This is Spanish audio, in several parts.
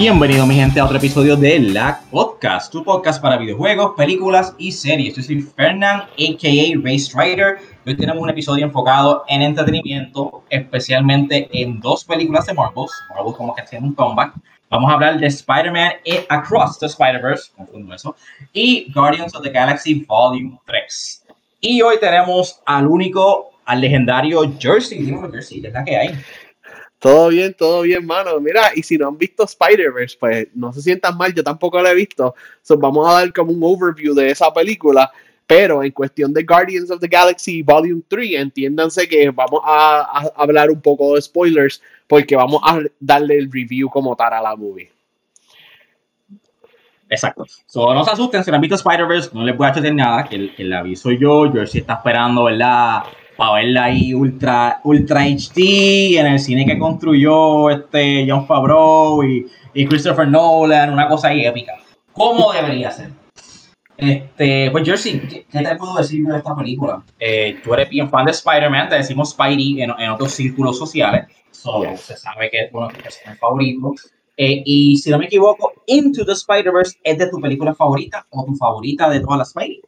Bienvenido mi gente a otro episodio de La Podcast, tu podcast para videojuegos, películas y series. Yo soy Fernand, a.k.a. Race Rider. Hoy tenemos un episodio enfocado en entretenimiento, especialmente en dos películas de Marvel. Marvel como que tiene un comeback. Vamos a hablar de Spider-Man Across the Spider-Verse, eso, y Guardians of the Galaxy Volume 3. Y hoy tenemos al único, al legendario Jersey. Jersey, ¿qué que hay? Todo bien, todo bien, mano. Mira, y si no han visto Spider-Verse, pues no se sientan mal, yo tampoco lo he visto. Vamos a dar como un overview de esa película. Pero en cuestión de Guardians of the Galaxy Volume 3, entiéndanse que vamos a, hablar un poco de spoilers porque vamos a darle el review como tal a la movie. Exacto. So, no se asusten, si no han visto Spider-Verse, no les voy a hacer nada, que el aviso yo, yo sí está esperando, ¿verdad? Para verla ahí ultra, ultra HD en el cine que construyó este John Favreau y, y Christopher Nolan, una cosa ahí épica. ¿Cómo debería ser? Este, pues Jersey, ¿qué, te puedo decir de esta película? Eh, tú eres bien fan de Spider-Man, te decimos Spidey en, en otros círculos sociales, so, se sabe que es uno de tus favoritos. Eh, y si no me equivoco, Into the Spider-Verse es de tu película favorita o tu favorita de todas las Spidey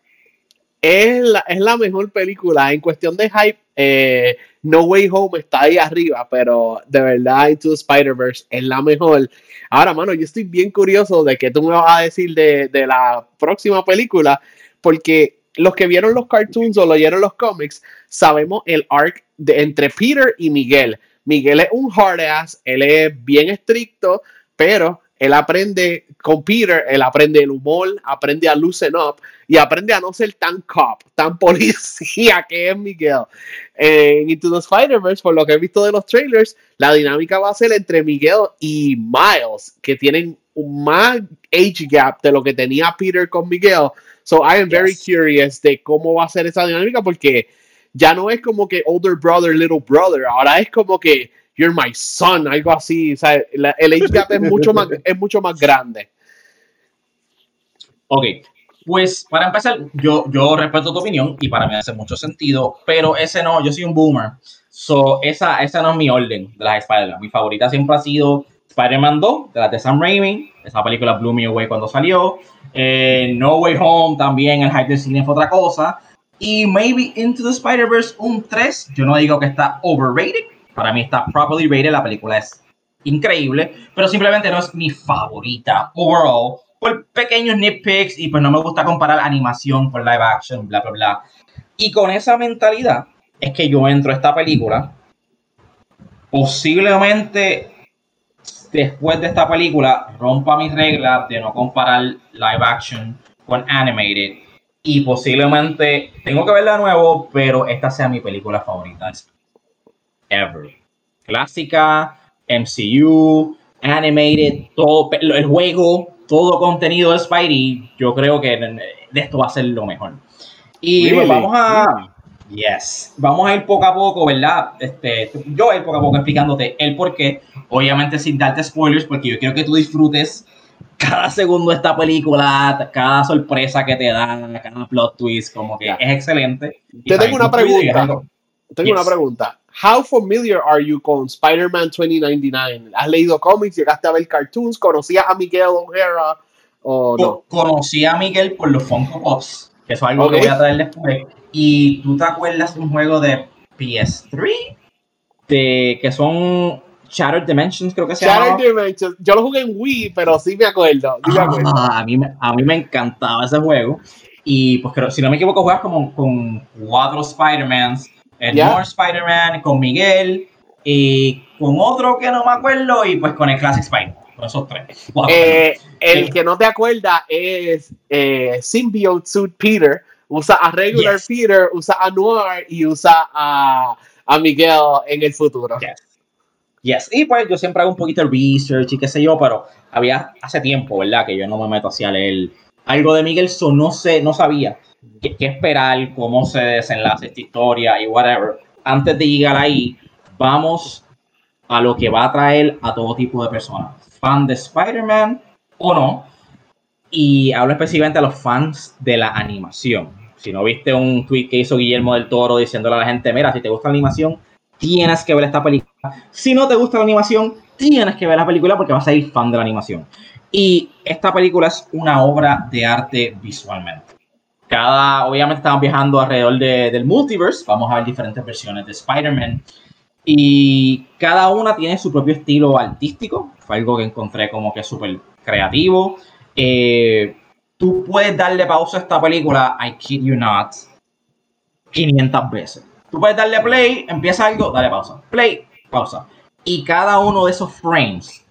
es la, es la mejor película. En cuestión de hype, eh, No Way Home está ahí arriba, pero de verdad Into Spider-Verse es la mejor. Ahora, mano, yo estoy bien curioso de que tú me vas a decir de, la próxima película, porque los que vieron los cartoons o leyeron los cómics, sabemos el arc de, entre Peter y Miguel. Miguel es un hard ass, él es bien estricto, pero él aprende con Peter, él aprende el humor, aprende a loosen up y aprende a no ser tan cop, tan policía que es Miguel. En Into the Spider-Verse, por lo que he visto de los trailers, la dinámica va a ser entre Miguel y Miles, que tienen un más age gap de lo que tenía Peter con Miguel. So I am very curious de cómo va a ser esa dinámica porque ya no es como que older brother, little brother, ahora es como que You're my son, algo así. O sea, el age es mucho más, es mucho más grande. Ok, pues para empezar, yo, yo respeto tu opinión y para mí hace mucho sentido, pero ese no, yo soy un boomer. So, esa, esa no es mi orden de las Spider-Man. Mi favorita siempre ha sido Spider-Man 2, de la de Sam Raimi. Esa película blew me away cuando salió. Eh, no Way Home también, el hype del cine fue otra cosa. Y maybe Into the Spider-Verse un 3. Yo no digo que está overrated, para mí está properly rated, la película es increíble, pero simplemente no es mi favorita overall por pequeños nitpicks y pues no me gusta comparar animación con live action, bla, bla, bla. Y con esa mentalidad es que yo entro a esta película. Posiblemente después de esta película rompa mis reglas de no comparar live action con animated. Y posiblemente tengo que verla de nuevo, pero esta sea mi película favorita ever. Clásica, MCU, animated, todo el juego, todo contenido de Spidey, yo creo que de esto va a ser lo mejor. Y vamos a Yes. Vamos a ir poco a poco, ¿verdad? Este, yo voy a ir poco a poco explicándote el por qué. Obviamente sin darte spoilers, porque yo quiero que tú disfrutes cada segundo de esta película, cada sorpresa que te dan, cada plot twist, como que es excelente. Te tengo una pregunta. Tengo una pregunta. How familiar are you con Spider-Man 2099? ¿Has leído cómics? ¿Llegaste a ver cartoons? ¿Conocías a Miguel O'Hara o no? Conocí a Miguel por los Funko Pops, que eso es algo que voy a traer después. ¿Y tú te acuerdas de un juego de PS3? De, que son Shattered Dimensions, creo que se llama. Shattered Dimensions. Yo lo jugué en Wii, pero sí me acuerdo. Ah, a, mí, a mí me encantaba ese juego. Y pues creo, si no me equivoco, juegas como con cuatro Spider-Mans el More Spider-Man, con Miguel y con otro que no me acuerdo y pues con el Classic Spider. Con esos tres. Eh, el que no te acuerdas es eh, Symbiote Suit Peter. Usa a Regular Peter, usa a Noir y usa a, a Miguel en el futuro. Yes. yes. Y pues yo siempre hago un poquito de research y qué sé yo, pero había hace tiempo, ¿verdad? Que yo no me meto hacia leer algo de Miguel, so no sé, no sabía qué, esperar, cómo se desenlace esta historia y whatever. Antes de llegar ahí, vamos a lo que va a traer a todo tipo de personas. Fan de Spider-Man o no. Y hablo específicamente a los fans de la animación. Si no viste un tweet que hizo Guillermo del Toro diciéndole a la gente, mira, si te gusta la animación, tienes que ver esta película. Si no te gusta la animación, tienes que ver la película porque vas a ir fan de la animación. Y esta película es una obra de arte visualmente. Cada, obviamente estamos viajando alrededor del multiverse, vamos a ver diferentes versiones de Spider-Man. Y cada una tiene su propio estilo artístico. Fue algo que encontré como que súper creativo. Eh, tú puedes darle pausa a esta película, I kid you not, 500 veces. Tú puedes darle play, empieza algo, dale pausa. Play, pausa. Y cada uno de esos frames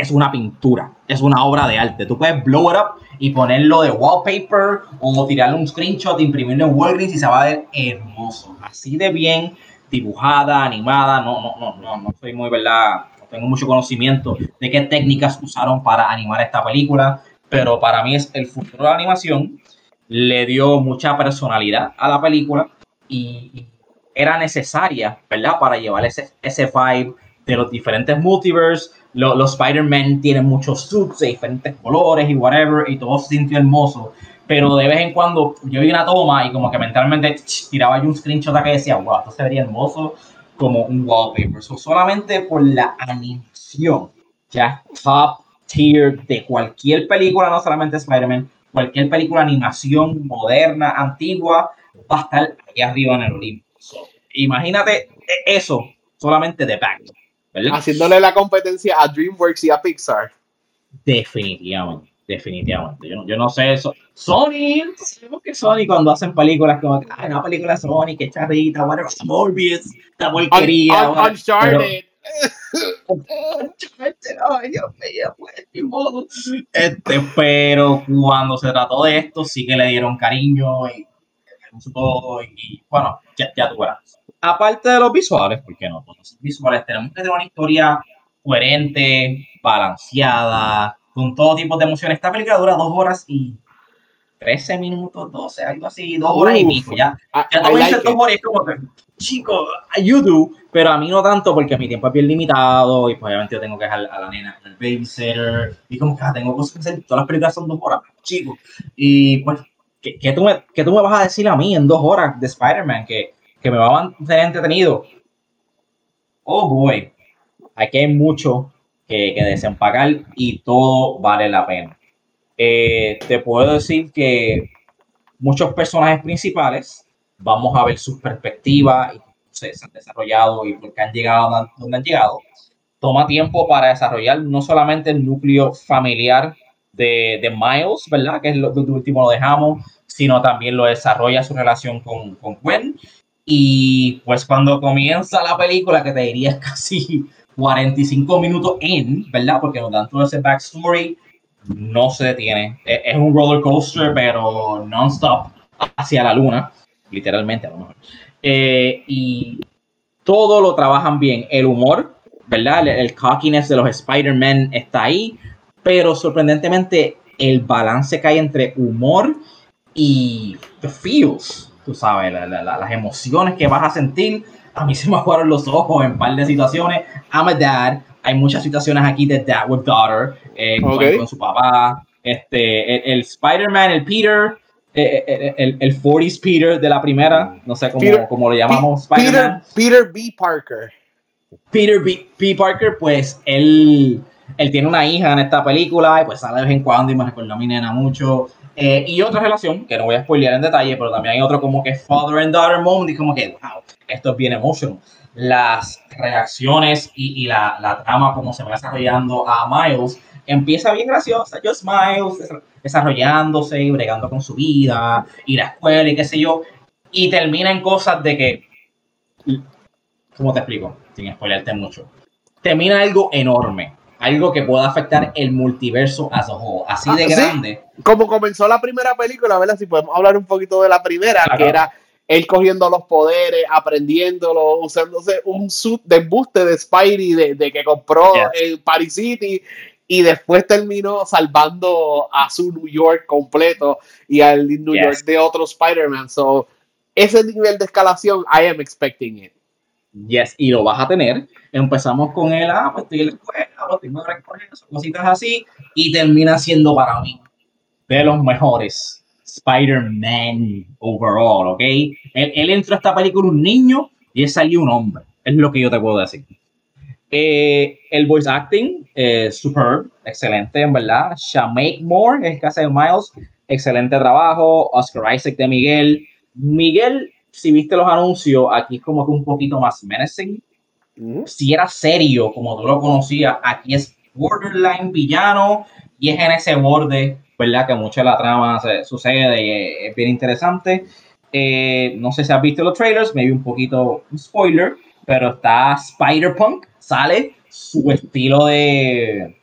es una pintura, es una obra de arte. Tú puedes blow it up y ponerlo de wallpaper o tirarle un screenshot, imprimirlo en Walgreens y se va a ver hermoso. Así de bien dibujada, animada. No, no, no, no, no soy muy, ¿verdad? No tengo mucho conocimiento de qué técnicas usaron para animar esta película, pero para mí es el futuro de la animación. Le dio mucha personalidad a la película y era necesaria, ¿verdad? Para llevar ese, ese vibe de los diferentes multiverse. Los, los Spider-Man tienen muchos suits de diferentes colores y whatever, y todo se sintió hermoso. Pero de vez en cuando yo vi una toma y como que mentalmente tiraba yo un screenshot que decía, wow, esto se vería hermoso como un wallpaper. solamente por la animación, ya top tier de cualquier película, no solamente Spider-Man, cualquier película animación moderna, antigua, va a estar ahí arriba en el Olimpo. imagínate eso solamente de back. Haciéndole la competencia a DreamWorks y a Pixar. Definitivamente, definitivamente. Yo, yo no sé eso. Sony, sabemos que Sony cuando hacen películas como que, una película de Sony, que charrita, whatever, Morbius, esta porquería. Un, un, Uncharted. Ay, Dios mío, pues, Este, pero cuando se trató de esto, sí que le dieron cariño y, y, bueno, ya, ya tú verás aparte de los visuales, porque no, los visuales tenemos que tener una historia coherente, balanceada, con todo tipo de emociones. Esta película dura dos horas y 13 minutos, 12, algo así, dos horas y pico. Ya, ya te like dos horas, es como que, chico, YouTube, pero a mí no tanto porque mi tiempo es bien limitado y pues obviamente yo tengo que dejar a la nena el babysitter y como que ah, tengo cosas que hacer. Todas las películas son dos horas, chico. Y pues, ¿qué, qué, tú me, ¿qué tú me vas a decir a mí en dos horas de Spider-Man? Que que me va a mantener entretenido. Oh boy, aquí hay mucho que, que desempacar y todo vale la pena. Eh, te puedo decir que muchos personajes principales, vamos a ver sus perspectivas y se, han desarrollado y por qué han llegado donde han llegado. Toma tiempo para desarrollar no solamente el núcleo familiar de, de Miles, ¿verdad? Que es lo, último lo dejamos, sino también lo desarrolla su relación con, con Gwen y pues cuando comienza la película, que te diría casi 45 minutos en, ¿verdad? Porque nos dan todo ese backstory, no se detiene. E-, es, un roller coaster, pero non-stop hacia la luna, literalmente a lo mejor. Eh, y todo lo trabajan bien. El humor, ¿verdad? El, el cockiness de los Spider-Man está ahí, pero sorprendentemente el balance que hay entre humor y the feels tú sabes, las emociones que vas a sentir. A mí se me jugaron los ojos en un par de situaciones. I'm a dad. Hay muchas situaciones aquí de dad with daughter, eh, con, su papá. Este, el, Spider-Man, el Peter, eh, eh, el, el, 40s Peter de la primera, no sé cómo, cómo lo llamamos. Peter, Peter B. Parker. Peter B. B. Parker, pues él, él tiene una hija en esta película y pues sale de vez en cuando y me recuerda a mi nena mucho. Eh, y otra relación, que no voy a spoilear en detalle, pero también hay otro como que father and daughter moment, y como que, wow, esto es bien emotional. Las reacciones y, y la, la, trama, como se va desarrollando a Miles, empieza bien graciosa. Yo Miles desarrollándose y bregando con su vida, y la escuela y qué sé yo, y termina en cosas de que, ¿cómo te explico? Sin spoilearte mucho. Termina algo enorme algo que pueda afectar el multiverso as a whole, así de ah, grande. Como comenzó la primera película, ¿verdad? Si podemos hablar un poquito de la primera, que era él cogiendo los poderes, aprendiéndolo, usándose un suit de embuste de Spidey de, que compró en Paris City y después terminó salvando a su New York completo y al New York de otro Spider-Man. So, ese nivel de escalación, I am expecting it. Yes, y lo vas a tener. Empezamos con el, ah, pues estoy en la escuela, lo tengo que cositas así, y termina siendo para mí de los mejores Spider-Man overall, ¿ok? Él, entró a esta película un niño y él salió un hombre, es lo que yo te puedo decir. Eh, el voice acting, eh, superb, excelente, en verdad. Shamake Moore, el que hace Miles, excelente trabajo. Oscar Isaac de Miguel. Miguel, si viste los anuncios, aquí es como que un poquito más menacing. Si era serio, como tú lo conocías, aquí es borderline villano y es en ese borde, ¿verdad? Que mucha de la trama se, sucede y es, bien interesante. Eh, no sé si has visto los trailers, maybe un poquito spoiler, pero está Spider-Punk, sale su estilo de,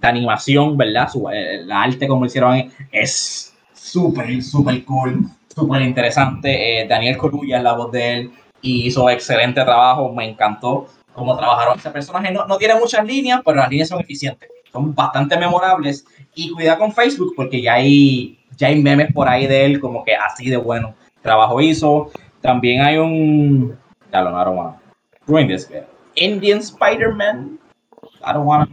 de animación, ¿verdad? Su, eh, la arte como hicieron es súper, súper cool, súper interesante. Eh, Daniel Corulla es la voz de él y hizo excelente trabajo, me encantó cómo trabajaron ese personaje. No, no tiene muchas líneas, pero las líneas son eficientes, son bastante memorables. Y cuida con Facebook porque ya hay, ya hay memes por ahí de él, como que así de bueno trabajo hizo. También hay un. Ya lo, no, ruin this. Indian Spider-Man. I don't wanna.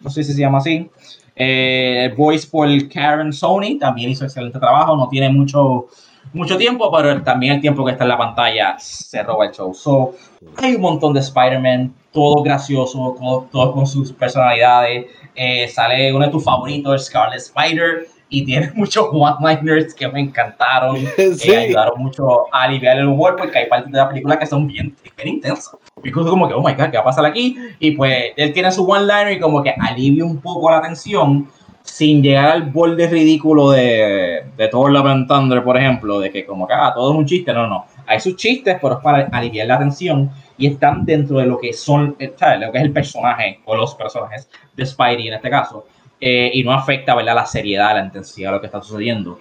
No sé si se llama así. Eh, voice por Karen Sony también hizo excelente trabajo. No tiene mucho, mucho tiempo, pero también el tiempo que está en la pantalla se roba el show. So, hay un montón de Spider-Man, todos graciosos, todos todo con sus personalidades. Eh, sale uno de tus favoritos, Scarlet Spider y tiene muchos one-liners que me encantaron, sí. que ayudaron mucho a aliviar el humor, porque hay partes de la película que son bien, bien intensas. Y como que, oh my god, ¿qué va a pasar aquí? Y pues él tiene su one-liner y como que alivia un poco la tensión sin llegar al borde ridículo de, de Thor Love and Thunder, por ejemplo, de que como que ah, todo es un chiste. No, no. Hay sus chistes, pero es para aliviar la tensión y están dentro de lo que son, ¿sabes? Lo que es el personaje o los personajes de Spidey en este caso. Eh, y no afecta ¿verdad? la seriedad, la intensidad de lo que está sucediendo.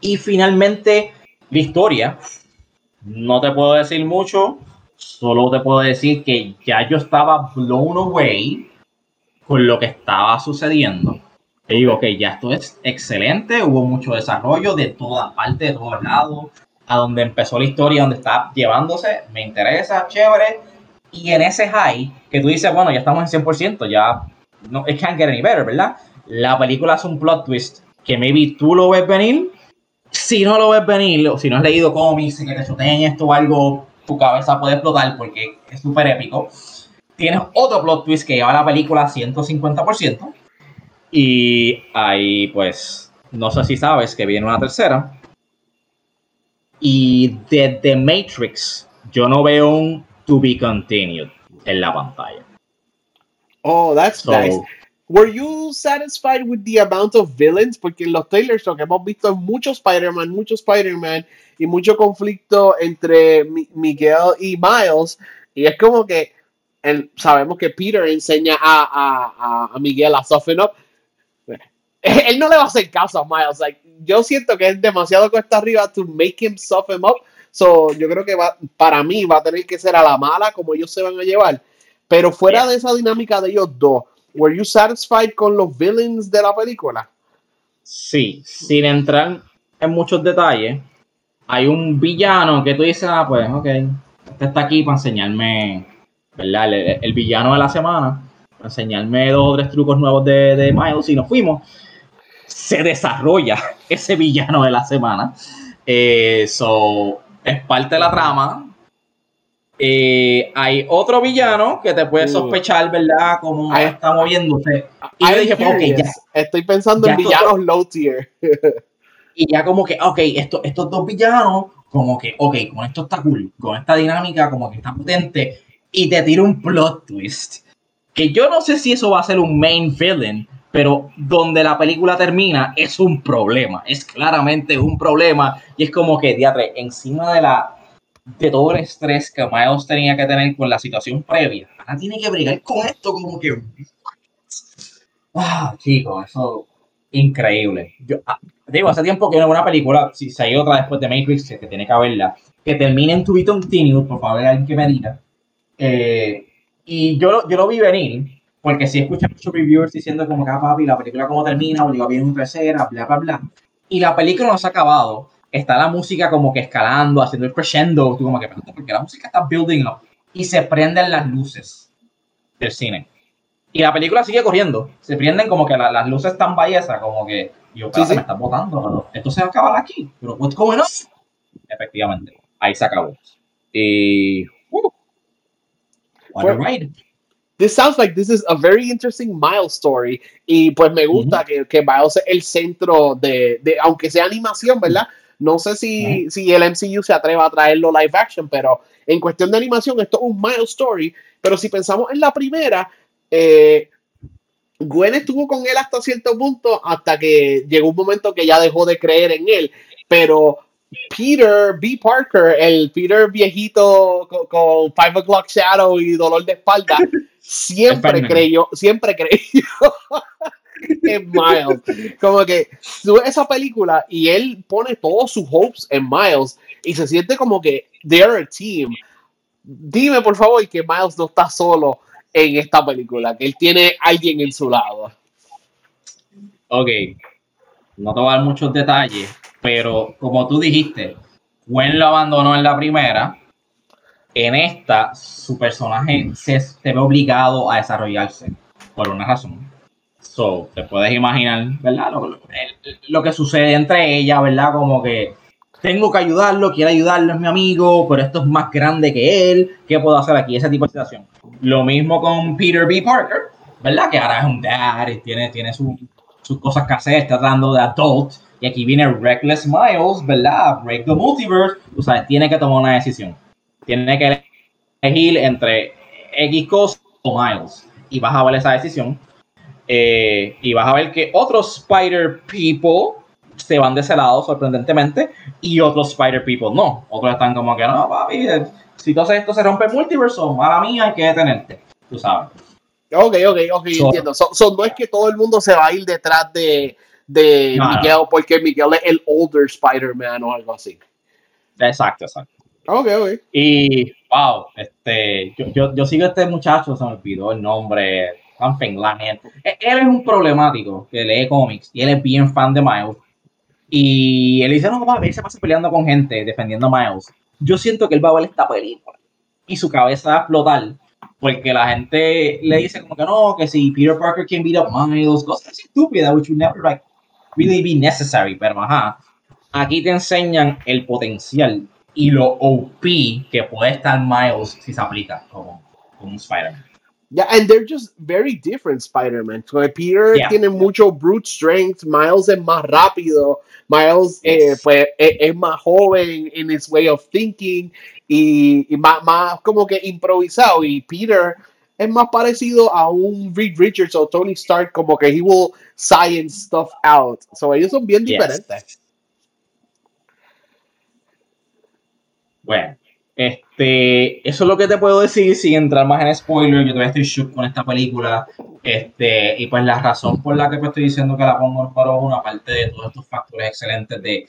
Y finalmente, la historia. No te puedo decir mucho, solo te puedo decir que ya yo estaba blown away con lo que estaba sucediendo. Te digo que ya esto es excelente, hubo mucho desarrollo de toda parte, de todos lados, a donde empezó la historia, donde está llevándose, me interesa, chévere. Y en ese high, que tú dices, bueno, ya estamos en 100%, ya no, it can't get any better, ¿verdad? La película hace un plot twist que maybe tú lo ves venir. Si no lo ves venir, o si no has leído cómics y que te choteen esto o algo, tu cabeza puede explotar porque es súper épico. Tienes otro plot twist que lleva la película a 150%. Y ahí, pues, no sé si sabes que viene una tercera. Y de The Matrix, yo no veo un to be continued en la pantalla. Oh, that's so, nice. Were you satisfied with the amount of villains? Porque en los trailers lo que hemos visto es mucho Spider-Man, mucho Spider-Man y mucho conflicto entre Miguel y Miles. Y es como que el, sabemos que Peter enseña a, a, a, Miguel a soften up. Él no le va a hacer caso a Miles. Like, yo siento que es demasiado cuesta arriba to make him soften up. So, yo creo que va, para mí va a tener que ser a la mala como ellos se van a llevar. Pero fuera de esa dinámica de ellos dos, ¿were you satisfied con los villains de la película? Sí, sin entrar en muchos detalles, hay un villano que tú dices, ah, pues, ok, este está aquí para enseñarme, ¿verdad? El, villano de la semana, para enseñarme dos o tres trucos nuevos de, de Miles y nos fuimos. Se desarrolla ese villano de la semana. Eh, so, es parte de la trama, eh, hay otro villano que te puede uh. sospechar, ¿verdad? Cómo está moviéndose. Y yo dije, ya. Estoy pensando en villanos low tier. y ya como que, ok, esto, estos dos villanos, como que, ok, con esto está cool, con esta dinámica como que está potente, y te tira un plot twist. Que yo no sé si eso va a ser un main villain, pero donde la película termina es un problema, es claramente un problema, y es como que, diatre, encima de la de todo el estrés que Miles tenía que tener con la situación previa. Ahora tiene que brigar con esto como que... Ah, chicos, eso increíble. Yo, ah, digo, hace tiempo que no una película, si se ha ido otra después de Matrix, que tiene que verla, que termine en To Be Continued, por favor, alguien que me diga. Eh, y yo, yo lo vi venir, porque si escuchan muchos reviewers diciendo como que, ah, papi, la película cómo termina, obliga bien un tercera, bla, bla, bla. Y la película no se ha acabado está la música como que escalando, haciendo el crescendo, tú como que, porque la música está building up y se prenden las luces del cine. Y la película sigue corriendo, se prenden como que las luces están ballesas, como que yo, sí, me está botando, esto se va a acabar aquí, pero what's going on? Efectivamente, ahí se acabó. Y uh, what a ride. This sounds like this is a very interesting Miles story. Y pues me gusta que, que Miles es el centro de, de, aunque sea animación, ¿verdad? No sé si, si el MCU se atreva a traerlo live action, pero en cuestión de animación, esto es un Miles story. Pero si pensamos en la primera, eh, Gwen estuvo con él hasta cierto punto, hasta que llegó un momento que ya dejó de creer en él. Pero Peter B. Parker, el Peter viejito con, Five O'Clock Shadow y dolor de espalda, siempre creyó, siempre creyó en Miles. Como que sube esa película y él pone todos sus hopes en Miles y se siente como que they're a team. Dime por favor que Miles no está solo en esta película, que él tiene alguien en su lado. Ok, no te voy a dar muchos detalles, pero como tú dijiste, Gwen lo abandonó en la primera. En esta, su personaje se, ve obligado a desarrollarse por una razón. So, te puedes imaginar, ¿verdad? Lo, lo, que sucede entre ella, ¿verdad? Como que tengo que ayudarlo, quiero ayudarlo, es mi amigo, pero esto es más grande que él. ¿Qué puedo hacer aquí? Ese tipo de situación. Lo mismo con Peter B. Parker, ¿verdad? Que ahora es un dad y tiene, tiene sus cosas que hacer, está tratando de adult. Y aquí viene Reckless Miles, ¿verdad? Break the Multiverse. O sea, tiene que tomar una decisión. Tiene que elegir entre X cosas o Miles. Y vas a ver esa decisión. Eh, y vas a ver que otros Spider People se van de ese lado, sorprendentemente, y otros Spider People no. Otros están como que, no, papi, si todo esto se rompe el multiverso, mala mía, hay que detenerte, tú sabes. Ok, ok, ok, entiendo. no es que todo el mundo se va a ir detrás de, de Miguel porque Miguel es el older Spider-Man o algo así. Exacto, exacto. Ok, ok. Y, wow, este, yo, yo, yo sigo a este muchacho, se me olvidó el nombre, something Él es un problemático que lee cómics y él es bien fan de Miles. Y él dice, no, va, él se pasa peleando con gente, defendiendo a Miles. Yo siento que él va a ver esta película y su cabeza va a explotar porque la gente le dice como que no, que si Peter Parker can beat up Miles, cosas estúpidas, which would never like really be necessary, pero ajá, aquí te enseñan el potencial y lo OP que puede estar Miles si se aplica como, como un Spider-Man. Yeah, and they're just very different Spider-Man. Peter tiene mucho brute strength, Miles es más rápido, Miles eh, pues, e, es, más joven en his way of thinking y, más, más, como que improvisado. Y Peter es más parecido a un Reed Richards o Tony Stark, como que he will science stuff out. So ellos son bien diferentes. Bueno, este, eso es lo que te puedo decir sin entrar más en spoiler. Yo todavía estoy shook con esta película. Este, y pues la razón por la que estoy diciendo que la pongo en paro una parte de todos estos factores excelentes de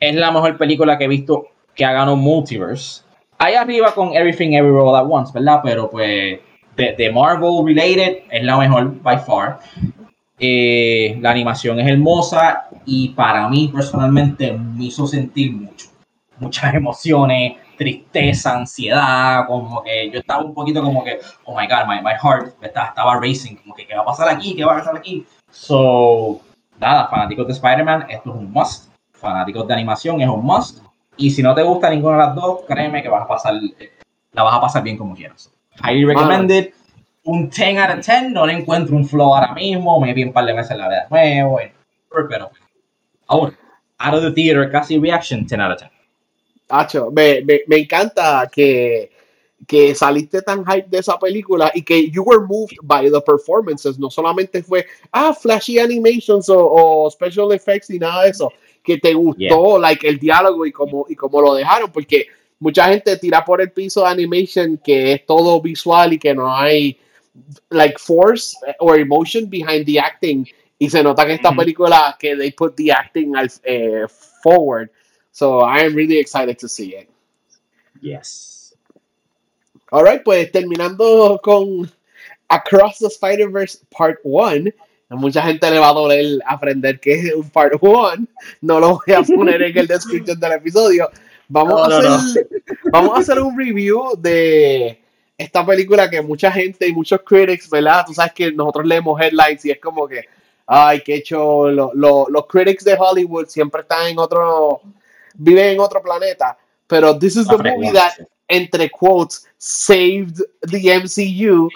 es la mejor película que he visto que ha ganado Multiverse. Ahí arriba con Everything Everywhere All At Once, ¿verdad? Pero pues de, Marvel related es la mejor by far. Eh, la animación es hermosa y para mí personalmente me hizo sentir mucho. Muchas emociones, tristeza, ansiedad, como que yo estaba un poquito como que, oh my god, my, my heart estaba, estaba racing, como que, ¿qué va a pasar aquí? ¿Qué va a pasar aquí? So, nada, fanáticos de Spider-Man, esto es un must. Fanáticos de animación es un must. Y si no te gusta ninguna de las dos, créeme que vas a pasar, la vas a pasar bien como quieras. Highly recommended. Un 10 out of 10, no le encuentro un flow ahora mismo, me vi un par de veces la vez de nuevo, pero ahora, out of the theater, casi reaction, 10 out of 10 me, me, encanta que, que saliste tan hype de esa película y que you were moved by the performances. No solamente fue, ah, flashy animations o, special effects y nada de eso. Que te gustó, like, el diálogo y cómo, y cómo lo dejaron. Porque mucha gente tira por el piso de animation que es todo visual y que no hay, like, force or emotion behind the acting. Y se nota que esta película, que they put the acting al, eh, forward. So I am really excited to see it. Yes. Alright, pues terminando con Across the Spider-Verse Part 1. A mucha gente le va a doler aprender que es un Part 1. No lo voy a poner en el description del episodio. Vamos, a hacer, vamos a hacer un review de esta película que mucha gente y muchos critics, ¿verdad? Tú sabes que nosotros leemos headlines y es como que, ay, qué hecho, los critics de Hollywood siempre están en otro vive en otro planeta. Pero this is the movie that entre quotes, saved the MCU.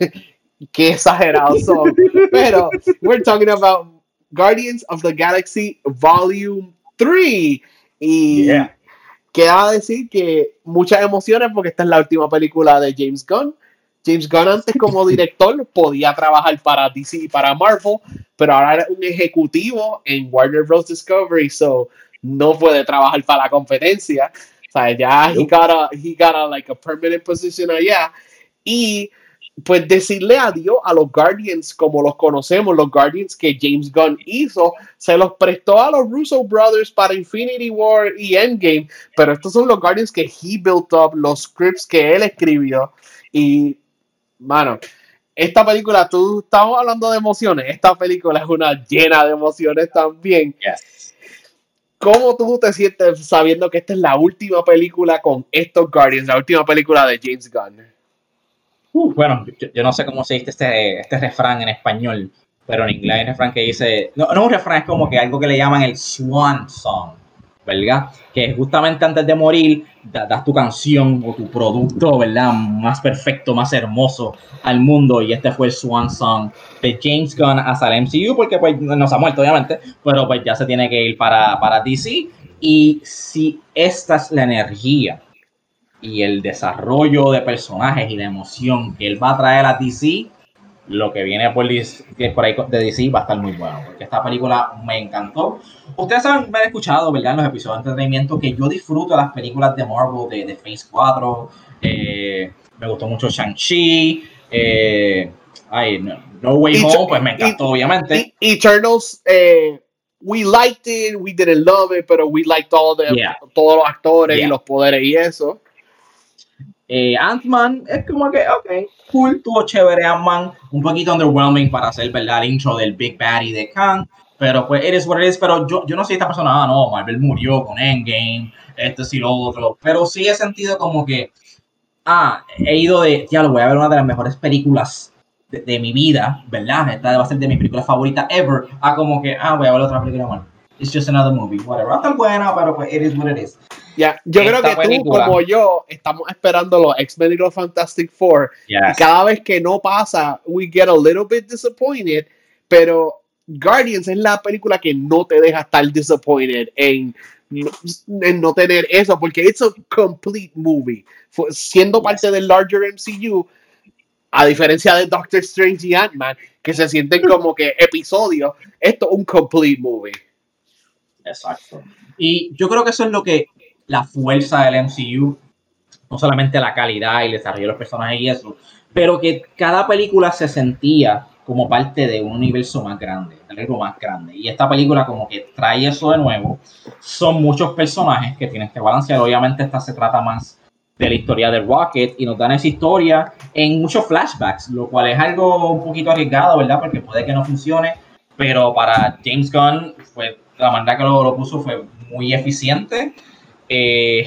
Qué exagerados son. Pero, we're talking about Guardians of the Galaxy Volume 3. Y Yeah. queda decir que muchas emociones porque esta es la última película de James Gunn. James Gunn antes como director podía trabajar para DC y para Marvel, pero ahora era un ejecutivo en Warner Bros. Discovery, so no puede trabajar para la competencia. O sea, ya he got a, he got a, like a permanent position allá. Y pues decirle adiós a los Guardians como los conocemos, los Guardians que James Gunn hizo, se los prestó a los Russo Brothers para Infinity War y Endgame, pero estos son los Guardians que he built up, los scripts que él escribió y, mano, esta película, tú estamos hablando de emociones, esta película es una llena de emociones también. Yes. ¿Cómo tú te sientes sabiendo que esta es la última película con estos Guardians, la última película de James Gunn? Uh, bueno, yo, no sé cómo se dice este, este refrán en español, pero en inglés hay un refrán que dice, no, no un refrán, es como que algo que le llaman el swan song, ¿verdad? Que justamente antes de morir da- das tu canción o tu producto, ¿verdad? Más perfecto, más hermoso al mundo y este fue el swan song de James Gunn hasta el MCU porque pues no se ha muerto obviamente, pero pues ya se tiene que ir para, para DC y si esta es la energía y el desarrollo de personajes y la emoción que él va a traer a DC, lo que viene por, por ahí de DC va a estar muy bueno, porque esta película me encantó. Ustedes saben, me han escuchado, ¿verdad? En los episodios de entretenimiento que yo disfruto las películas de Marvel, de, de Phase 4, eh, me gustó mucho Shang-Chi, eh, ay, no, No Way Y- Home, pues me encantó, obviamente. E- Eternals, eh, we liked it, we didn't love it, pero we liked all the, Yeah. todos los actores y los poderes y eso. Eh, Ant-Man es como que, ok, cool, tuvo chévere Ant-Man, un poquito underwhelming para hacer, ¿verdad? El intro del Big Baddy de Kang, pero pues, is what it is, pero yo, yo no sé esta persona, ah, no, Marvel murió con Endgame, esto sí lo otro, pero sí he sentido como que, ah, he ido de, ya lo voy a ver una de las mejores películas de, de mi vida, ¿verdad? Esta va a ser de mis películas favoritas ever, a como que, ah, voy a ver otra película de. It's just another movie, whatever. A estar buena, pero pues, it is what it is. Ya, Yo creo que película- tú, como yo, estamos esperando los X-Men y los Fantastic Four. Y cada vez que no pasa, we get a little bit disappointed. Pero Guardians es la película que no te deja estar disappointed en, en no tener eso, porque it's a complete movie. Fue- siendo parte del larger MCU, a diferencia de Doctor Strange y Ant-Man, que se sienten como que episodios, esto es un complete movie. Exacto. Y yo creo que eso es lo que la fuerza del MCU, no solamente la calidad y el desarrollo de los personajes y eso, pero que cada película se sentía como parte de un universo más grande, de algo más grande. Y esta película como que trae eso de nuevo. Son muchos personajes que tienes que balancear. Obviamente esta se trata más de la historia de Rocket y nos dan esa historia en muchos flashbacks, lo cual es algo un poquito arriesgado, ¿verdad? Porque puede que no funcione, pero para James Gunn fue la manera que lo, lo puso fue muy eficiente. Eh,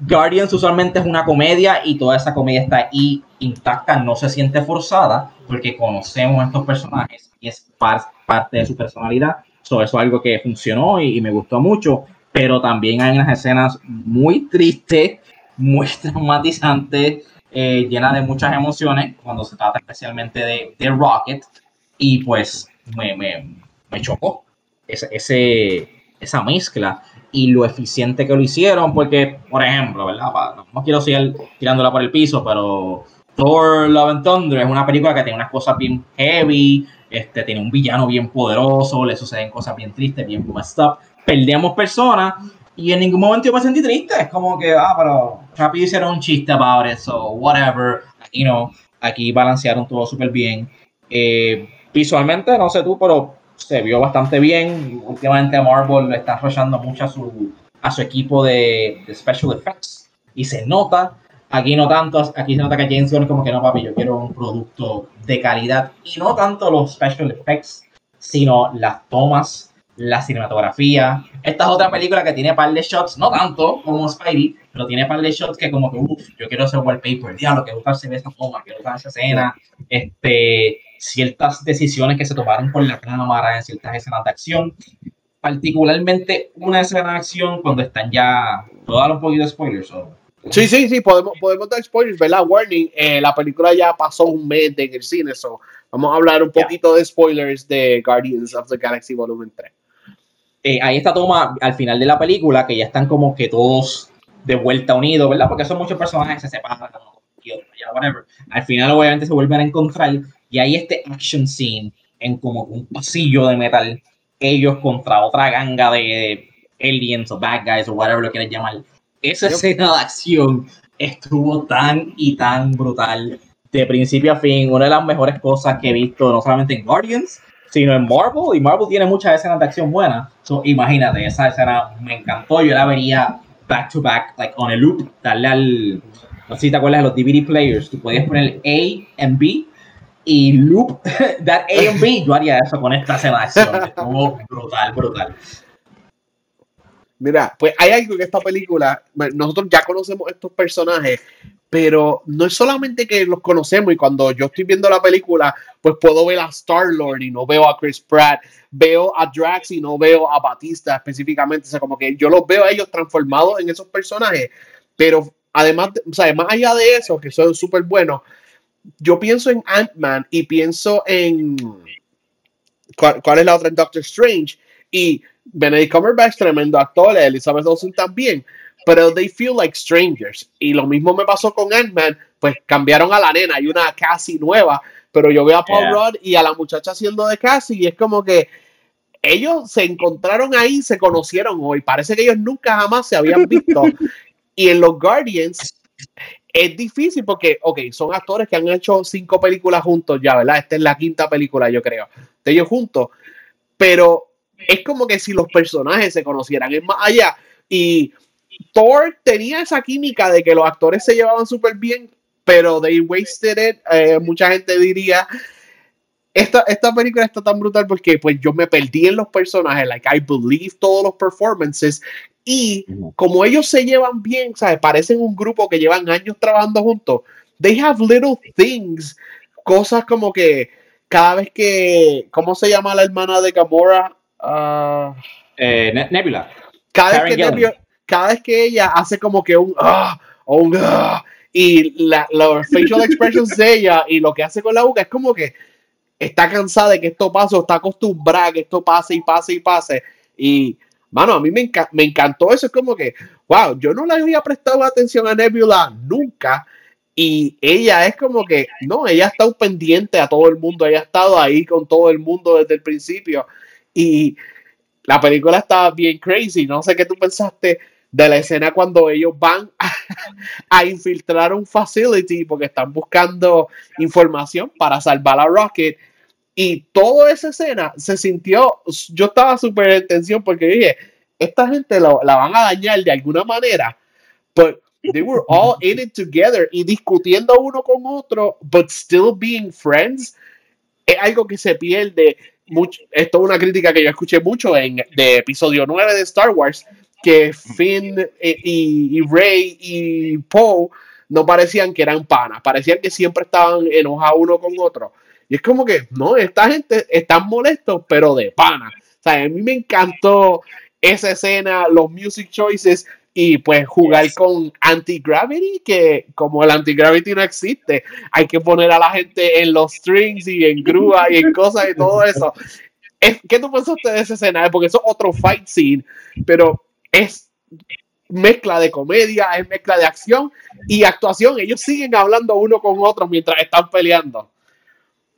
Guardians usualmente es una comedia y toda esa comedia está ahí intacta, no se siente forzada porque conocemos a estos personajes y es par- parte de su personalidad. So, eso es algo que funcionó y, me gustó mucho, pero también hay unas escenas muy tristes, muy traumatizantes, eh, llenas de muchas emociones cuando se trata especialmente de, de Rocket y pues me, me, me chocó ese, ese, esa mezcla y lo eficiente que lo hicieron, porque, por ejemplo, ¿verdad? No, quiero seguir tirándola por el piso, pero Thor Love and Thunder es una película que tiene unas cosas bien heavy, este, tiene un villano bien poderoso, le suceden cosas bien tristes, bien messed up, perdemos personas y en ningún momento yo me sentí triste, es como que, ah, pero rápido hicieron un chiste about it, so whatever, you know, aquí balancearon todo súper bien. Eh, visualmente, no sé tú, pero se vio bastante bien. Últimamente Marvel le está arrollando mucho a su, equipo de, special effects y se nota. Aquí no tanto, aquí se nota que James como que no, papi, yo quiero un producto de calidad y no tanto los special effects, sino las tomas, la cinematografía. Esta es otra película que tiene par de shots, no tanto como Spidey, pero tiene par de shots que como que, uff, yo quiero hacer wallpaper, diablo, que gusta se ve esa toma, quiero usar esa escena, este, ciertas decisiones que se tomaron con la cámara en ciertas escenas de acción, particularmente una escena de acción cuando están ya, puedo dar un poquito de spoilers, o Sí, sí, sí, podemos, podemos dar spoilers, ¿verdad? Warning, eh, la película ya pasó un mes en el cine, so vamos a hablar un poquito de spoilers de Guardians of the Galaxy Volumen 3. Eh, hay esta toma al final de la película que ya están como que todos de vuelta unidos, ¿verdad? Porque son muchos personajes que se separan, ya, whatever. Al final obviamente se vuelven a encontrar y hay este action scene en como un pasillo de metal, ellos contra otra ganga de aliens o bad guys o whatever lo quieras llamar. Esa escena de acción estuvo tan y tan brutal de principio a fin. Una de las mejores cosas que he visto, no solamente en Guardians, sino en Marvel. Y Marvel tiene muchas escenas de acción buenas. So, imagínate, esa escena me encantó. Yo la vería back to back, like on a loop, darle al. No sé si te acuerdas de los DVD players. Tú podías poner A and B y loop that A. Yo haría eso con esta acción. Estuvo brutal, brutal. Mira, pues hay algo en esta película, nosotros ya conocemos estos personajes, pero no es solamente que los conocemos y cuando yo estoy viendo la película, pues puedo ver a Star-Lord y no veo a Chris Pratt, veo a Drax y no veo a Batista específicamente, o sea, como que yo los veo a ellos transformados en esos personajes, pero además, o sea, más allá de eso, que son súper buenos, yo pienso en Ant-Man y pienso en... ¿cuál, ¿Cuál es la otra? En Doctor Strange y Benedict Cumberbatch, tremendo actor, Elizabeth Olsen también, pero they feel like strangers. Y lo mismo me pasó con Ant-Man, pues cambiaron a la nena, hay una Cassie nueva, pero yo veo a Paul Rudd y a la muchacha haciendo de Cassie y es como que ellos se encontraron ahí, se conocieron hoy, parece que ellos nunca jamás se habían visto. y en los Guardians es difícil porque, ok, son actores que han hecho cinco películas juntos ya, ¿verdad? Esta es la quinta película, yo creo, de ellos juntos, pero es como que si los personajes se conocieran, es más allá. Y Thor tenía esa química de que los actores se llevaban súper bien, pero they wasted it. Eh, mucha gente diría, esta, esta película está tan brutal porque pues yo me perdí en los personajes, like I believe todos los performances y como ellos se llevan bien, ¿sabes? Parecen un grupo que llevan años trabajando juntos. They have little things, cosas como que cada vez que, ¿cómo se llama la hermana de Gamora? Uh, eh, Nebula. Cada vez, que Nebula, cada vez que ella hace como que un ah, un ah, y la, los facial expressions de ella y lo que hace con la boca es como que está cansada de que esto pase o está acostumbrada a que esto pase y pase y pase. Y, mano, a mí me, me encantó eso. Es como que, wow, yo no le había prestado atención a Nebula nunca. Y ella es como que, no, ella ha estado pendiente a todo el mundo, ella ha estado ahí con todo el mundo desde el principio. Y la película estaba bien crazy. No sé qué tú pensaste de la escena cuando ellos van a, infiltrar un facility porque están buscando información para salvar a Rocket. Y toda esa escena se sintió, yo estaba súper en tensión porque dije, esta gente la van a dañar de alguna manera. But they were all in it together y discutiendo uno con otro, but still being friends. Es algo que se pierde esto es una crítica que yo escuché mucho en de episodio 9 de Star Wars, que Finn eh, y, Rey y Poe no parecían que eran panas, parecían que siempre estaban enojados uno con otro. Y es como que, no, esta gente están molestos, pero de pana. O sea, a mí me encantó esa escena, los music choices, y pues jugar con anti-gravity, que como el anti-gravity no existe, hay que poner a la gente en los strings y en grúa y en cosas y todo eso. ¿Qué tú pensaste de esa escena? Porque eso es otro fight scene, pero es mezcla de comedia, es mezcla de acción y actuación. Ellos siguen hablando uno con otro mientras están peleando.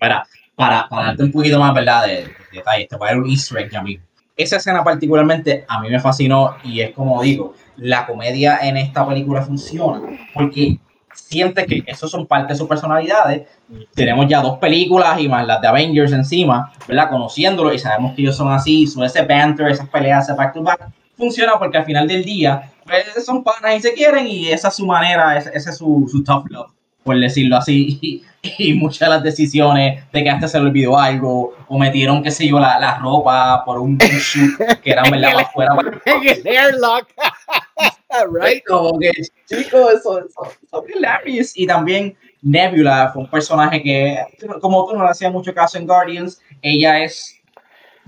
Para, para, para darte un poquito más, ¿verdad? De, detalle, te voy a dar un easter egg ya mismo esa escena particularmente a mí me fascinó y es como digo, la comedia en esta película funciona porque siente que esos son parte de sus personalidades. Tenemos ya dos películas y más las de Avengers encima, ¿verdad? Conociéndolo y sabemos que ellos son así, son ese banter, esas peleas, ese back to back, funciona porque al final del día pues, son panas y se quieren y esa es su manera, ese, es su, su tough love, por decirlo así. y muchas de las decisiones de que hasta se le olvidó algo o metieron, qué sé yo, la, la ropa por un, shoot que era verdad para afuera. En el airlock. right? Como que, chicos, eso, eso, hilarious. Y también Nebula fue un personaje que, como tú no le hacías mucho caso en Guardians, ella es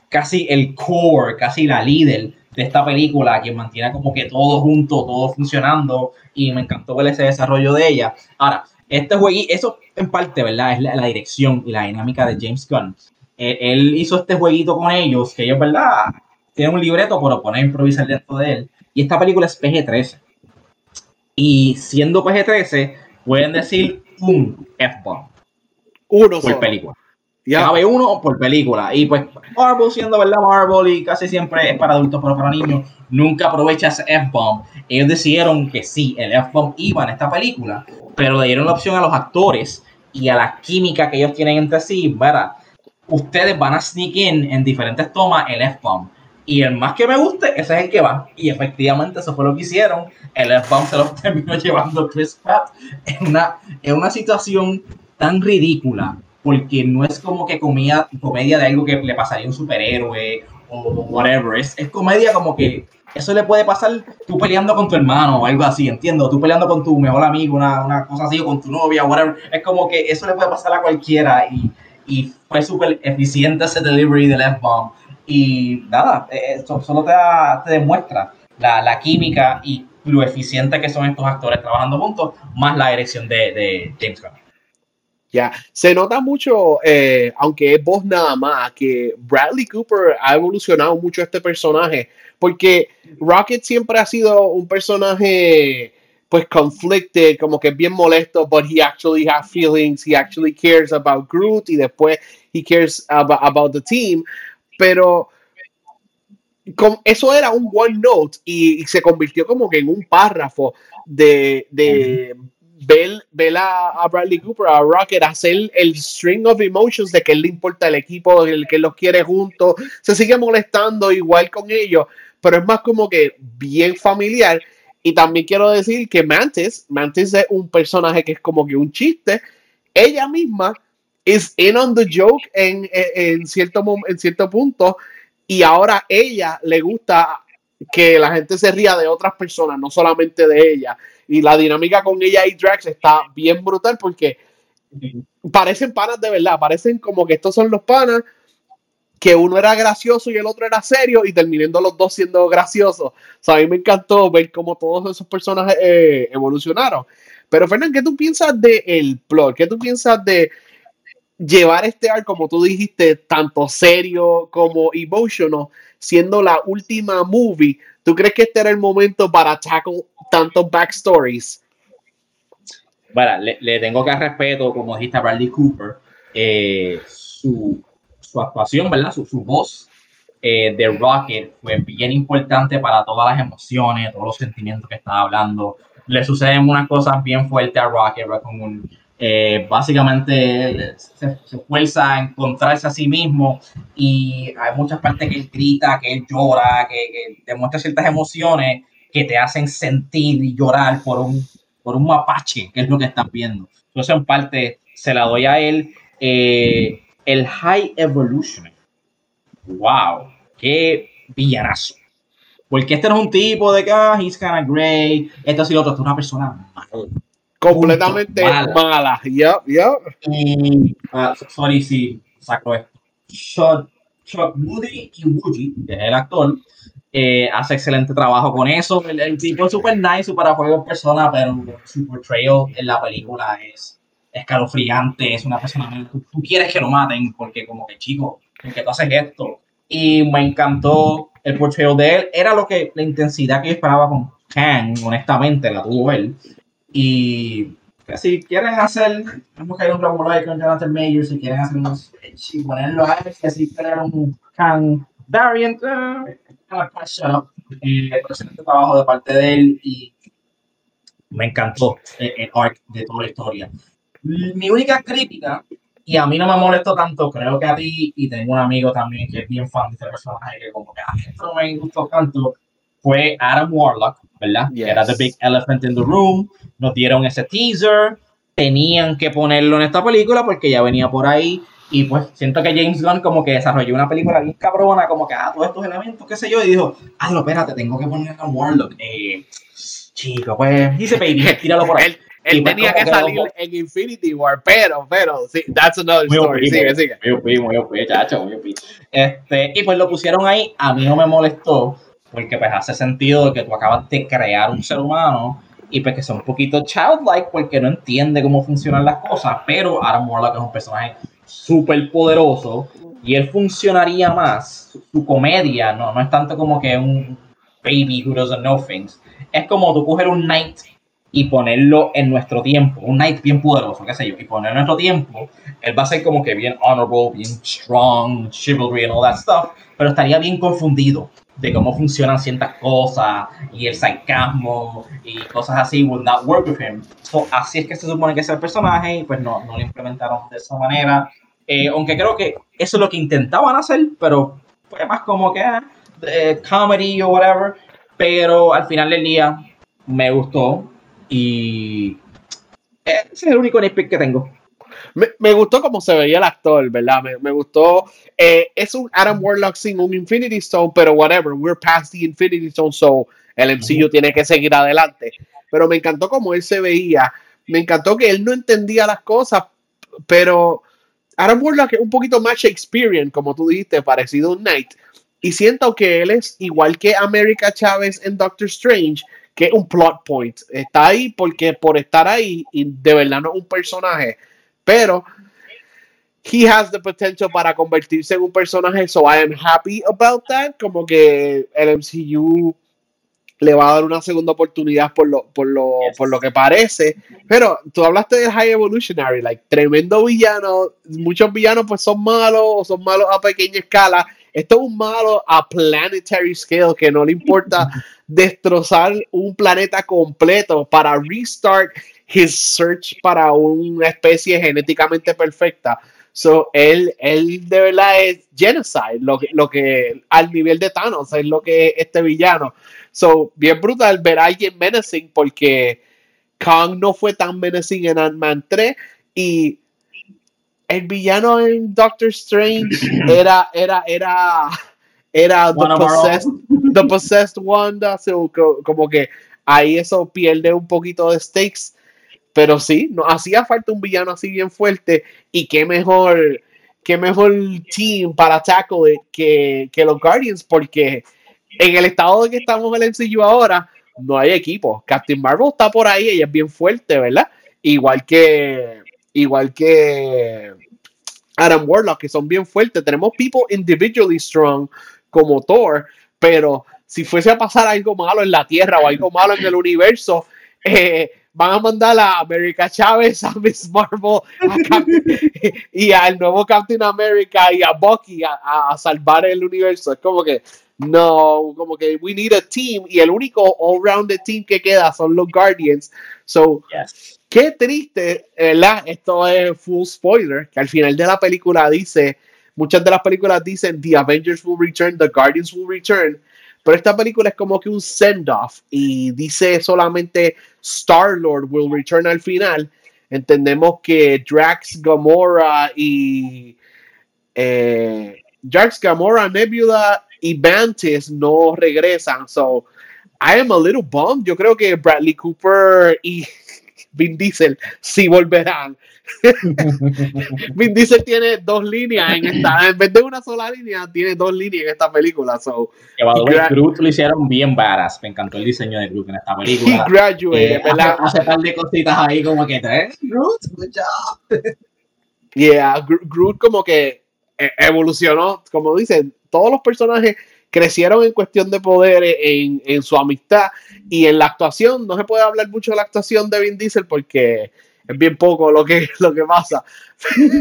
casi el core, casi la líder de esta película, quien mantiene como que todo junto, todo funcionando, y me encantó ver ese desarrollo de ella. Ahora, este jueguito, eso en parte, ¿verdad? Es la, dirección y la dinámica de James Gunn. Él, hizo este jueguito con ellos, que ellos, ¿verdad? Tienen un libreto, pero pone a improvisar dentro de él. Y esta película es PG-13. Y siendo PG-13, pueden decir un F-bomb. Uno por película. Ya. Cabe uno por película. Y pues Marvel siendo verdad Marvel y casi siempre es para adultos pero para niños, nunca aprovecha ese F-bomb. Ellos decidieron que sí, el F-bomb iba en esta película, pero le dieron la opción a los actores y a la química que ellos tienen entre sí, ¿verdad? Ustedes van a sneak in en diferentes tomas el F-bomb. Y el más que me guste, ese es el que va. Y efectivamente eso fue lo que hicieron. El F-bomb se lo terminó llevando Chris Pratt en una, en una situación tan ridícula porque no es como que comedia, comedia de algo que le pasaría a un superhéroe o whatever. Es, es comedia como que eso le puede pasar tú peleando con tu hermano o algo así, entiendo. Tú peleando con tu mejor amigo, una, una cosa así, o con tu novia, whatever. Es como que eso le puede pasar a cualquiera y, y fue súper eficiente ese delivery del F-Bomb. Y nada, eh, esto solo te, te demuestra la, la, química y lo eficiente que son estos actores trabajando juntos, más la dirección de, de James Gunn. Ya, se nota mucho, eh, aunque es voz nada más, que Bradley Cooper ha evolucionado mucho este personaje, porque Rocket siempre ha sido un personaje pues conflicted, como que es bien molesto, but he actually has feelings, he actually cares about Groot y después he cares about, the team, pero eso era un one note y, se convirtió como que en un párrafo de, de ver, a, Bradley Cooper, a Rocket, hacer el string of emotions de que él le importa el equipo, el que los quiere juntos, se sigue molestando igual con ellos, pero es más como que bien familiar. Y también quiero decir que Mantis, Mantis es un personaje que es como que un chiste. Ella misma es in on the joke en, en, cierto, en cierto punto. Y ahora ella le gusta que la gente se ría de otras personas, no solamente de ella. Y la dinámica con ella y Drax está bien brutal porque parecen panas de verdad, parecen como que estos son los panas que uno era gracioso y el otro era serio y terminando los dos siendo graciosos. O sea, a mí me encantó ver cómo todos esos personajes eh, evolucionaron. Pero Fernán, ¿qué tú piensas del el plot? ¿Qué tú piensas de llevar este arco, como tú dijiste, tanto serio como emotional, siendo la última movie? ¿Tú crees que este era el momento para tackle tantos backstories. Bueno, le, tengo que respeto, como dijiste a Bradley Cooper, eh, su, su, actuación, ¿verdad? Su, su voz eh, de Rocket fue bien importante para todas las emociones, todos los sentimientos que estaba hablando. Le suceden unas cosas bien fuertes a Rocket, como eh, básicamente se, se, fuerza a encontrarse a sí mismo y hay muchas partes que él grita, que él llora, que, demuestra ciertas emociones que te hacen sentir y llorar por un, por un mapache, que es lo que estás viendo. Entonces, en parte, se la doy a él. Eh, el High Evolution. ¡Wow! ¡Qué villanazo! Porque este no es un tipo de que, ah, he's kind of gray, esto ha sido otro, es una persona mala. Completamente mala. Yep, yep. Y, uh, sorry si saco esto. Chuck, Moody y Woody, que es el actor, eh, hace excelente trabajo con eso. El, tipo es súper nice, súper apoyo en persona, pero su portrayal en la película es escalofriante. Es una persona tú, tú quieres que lo maten porque, como que chico, porque tú haces esto. Y me encantó el portrayal de él. Era lo que la intensidad que yo esperaba con Kang, honestamente, la tuvo él. Y si quieren hacer, ir un regular con Jonathan Mayer, si quieren hacer unos, si ponerlo a él, que si crear un Kang variant, uh, eh, excelente trabajo de parte de él y me encantó el, arc de toda la historia. Mi única crítica, y a mí no me molestó tanto, creo que a ti, y tengo un amigo también que es bien fan de este personaje, que como que a esto no me gustó tanto, fue Adam Warlock, ¿verdad? Que era The Big Elephant in the Room, nos dieron ese teaser, tenían que ponerlo en esta película porque ya venía por ahí y pues siento que James Gunn como que desarrolló una película bien cabrona, como que, ah, todos estos elementos, qué sé yo, y dijo, ah, no, espérate, tengo que poner a Warlock. Eh, chico, pues, dice baby, tíralo por ahí. Él, pues, tenía que salir en Infinity War, pero, pero, sí, that's another story. sigue, sigue. Muy muy chacho, muy Este, y pues lo pusieron ahí, a mí no me molestó, porque pues hace sentido que tú acabas de crear un ser humano y pues que sea un poquito childlike porque no entiende cómo funcionan las cosas, pero Adam Warlock es un personaje súper poderoso y él funcionaría más, su, comedia no, no es tanto como que un baby who doesn't know things, es como tú coger un knight y ponerlo en nuestro tiempo, un knight bien poderoso, qué sé yo, y ponerlo en nuestro tiempo, él va a ser como que bien honorable, bien strong, chivalry and all that stuff, pero estaría bien confundido de cómo funcionan ciertas cosas y el sarcasmo y cosas así would not work with him. So, así es que se supone que es el personaje y pues no, no lo implementaron de esa manera. Eh, aunque creo que eso es lo que intentaban hacer, pero fue más como que eh, comedy o whatever. Pero al final del día me gustó y ese es el único nitpick que tengo. Me, me, gustó cómo se veía el actor, ¿verdad? Me, me gustó. Eh, es un Adam Warlock sin un Infinity Stone, pero whatever, we're past the Infinity Stone, so el MCU tiene que seguir adelante. Pero me encantó cómo él se veía. Me encantó que él no entendía las cosas, pero Adam Warlock es un poquito más Shakespearean, como tú dijiste, parecido a un Knight. Y siento que él es igual que America Chávez en Doctor Strange, que es un plot point. Está ahí porque por estar ahí y de verdad no es un personaje pero he has the potential para convertirse en un personaje, so I am happy about that. Como que el MCU le va a dar una segunda oportunidad por lo, por lo, por lo que parece. Pero tú hablaste de High Evolutionary, like tremendo villano. Muchos villanos pues son malos o son malos a pequeña escala. Esto es un malo a planetary scale que no le importa destrozar un planeta completo para restart his search para una especie genéticamente perfecta. So, él, él de verdad es genocide, lo, lo que al nivel de Thanos es lo que es este villano. So, bien brutal ver a alguien menacing porque Kong no fue tan menacing en Ant-Man 3 y el villano en Doctor Strange era, era, era, era the possessed, the possessed, Wanda, so, como que ahí eso pierde un poquito de stakes pero sí, nos hacía falta un villano así bien fuerte y qué mejor, qué mejor team para tackle que, que los Guardians, porque en el estado de que estamos en el MCU ahora, no hay equipo. Captain Marvel está por ahí, ella es bien fuerte, ¿verdad? Igual que, igual que Adam Warlock, que son bien fuertes. Tenemos people individually strong como Thor, pero si fuese a pasar algo malo en la Tierra o algo malo en el universo, eh, van a mandar a América Chávez, a Miss Marvel y al nuevo Captain America y a Bucky a, salvar el universo. Es como que, no, como que we need a team y el único all-rounded team que queda son los Guardians. So, qué triste, ¿verdad? Esto es full spoiler, que al final de la película dice, muchas de las películas dicen The Avengers will return, The Guardians will return. Pero esta película es como que un send-off y dice solamente Star-Lord will return al final. Entendemos que Drax, Gamora y eh, Drax, Gamora, Nebula y Mantis no regresan. So, I am a little bummed. Yo creo que Bradley Cooper y Vin Diesel sí volverán. Vin Diesel tiene dos líneas en esta, en vez de una sola línea, tiene dos líneas en esta película. So, que Groot lo hicieron bien varas. Me encantó el diseño de Groot en esta película. Graduate, eh, hace, hace par de cositas ahí como que tres. Groot, good job. Yeah, Groot como que eh, evolucionó, como dicen, todos los personajes crecieron en cuestión de poder en, en, su amistad y en la actuación. No se puede hablar mucho de la actuación de Vin Diesel porque es bien poco lo que, lo que pasa.